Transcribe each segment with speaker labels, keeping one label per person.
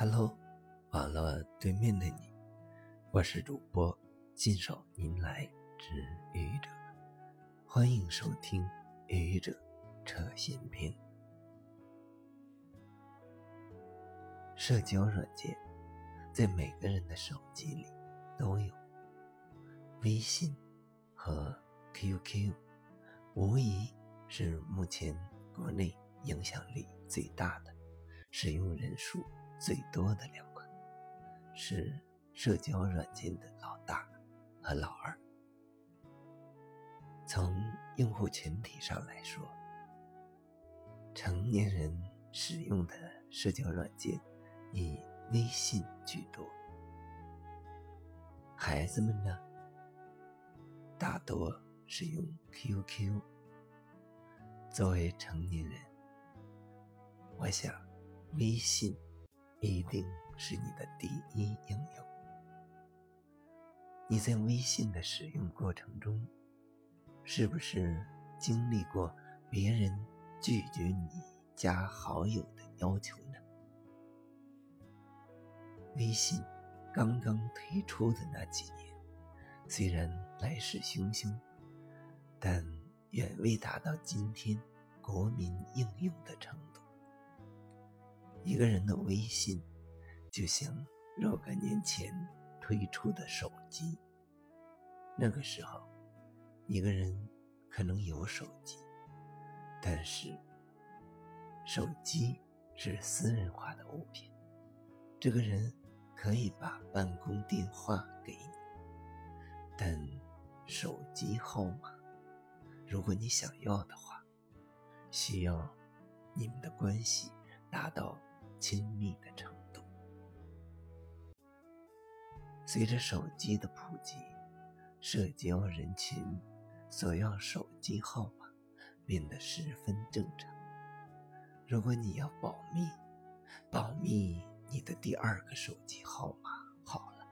Speaker 1: Hello，网络对面的你，我是主播信手拈来之愚者，欢迎收听愚者扯闲篇。社交软件在每个人的手机里都有，微信和 QQ 无疑是目前国内影响力最大的，使用人数。最多的两款是社交软件的老大和老二。从用户群体上来说，成年人使用的社交软件以微信居多，孩子们呢，大多是用 QQ。作为成年人，我想微信。一定是你的第一应用。你在微信的使用过程中，是不是经历过别人拒绝你加好友的要求呢？微信刚刚推出的那几年，虽然来势汹汹，但远未达到今天国民应用的程度。一个人的微信，就像若干年前推出的手机。那个时候，一个人可能有手机，但是手机是私人化的物品。这个人可以把办公电话给你，但手机号码，如果你想要的话，需要你们的关系达到。亲密的程度。随着手机的普及，社交人群索要手机号码变得十分正常。如果你要保密，保密你的第二个手机号码好了。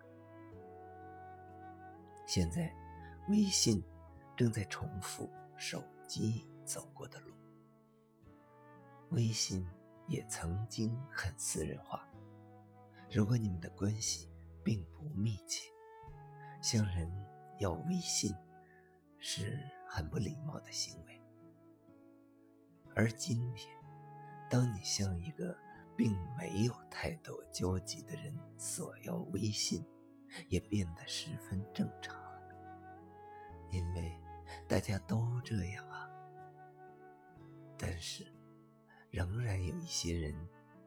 Speaker 1: 现在，微信正在重复手机走过的路。微信。也曾经很私人化。如果你们的关系并不密切，向人要微信是很不礼貌的行为。而今天，当你向一个并没有太多交集的人索要微信，也变得十分正常了，因为大家都这样啊。但是。仍然有一些人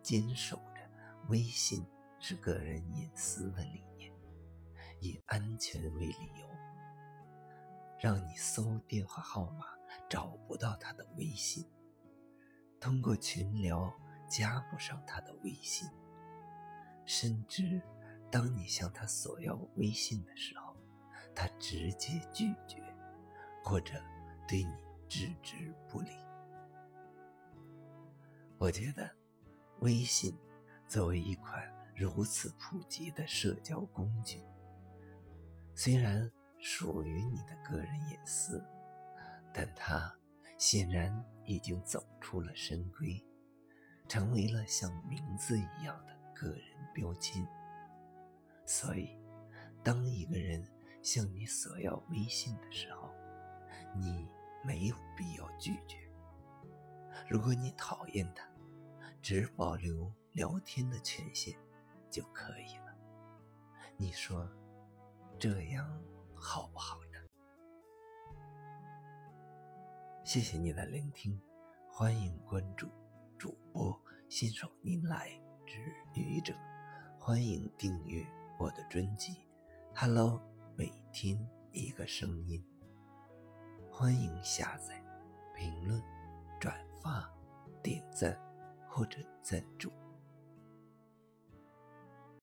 Speaker 1: 坚守着微信是个人隐私的理念，以安全为理由，让你搜电话号码找不到他的微信，通过群聊加不上他的微信，甚至当你向他索要微信的时候，他直接拒绝，或者对你置之不理。我觉得，微信作为一款如此普及的社交工具，虽然属于你的个人隐私，但它显然已经走出了深闺，成为了像名字一样的个人标签。所以，当一个人向你索要微信的时候，你没有必要拒绝。如果你讨厌他，只保留聊天的权限就可以了。你说这样好不好呢？谢谢你的聆听，欢迎关注主播新手您来之愚者，欢迎订阅我的专辑。Hello，每天一个声音，欢迎下载、评论、转发、或者赞助。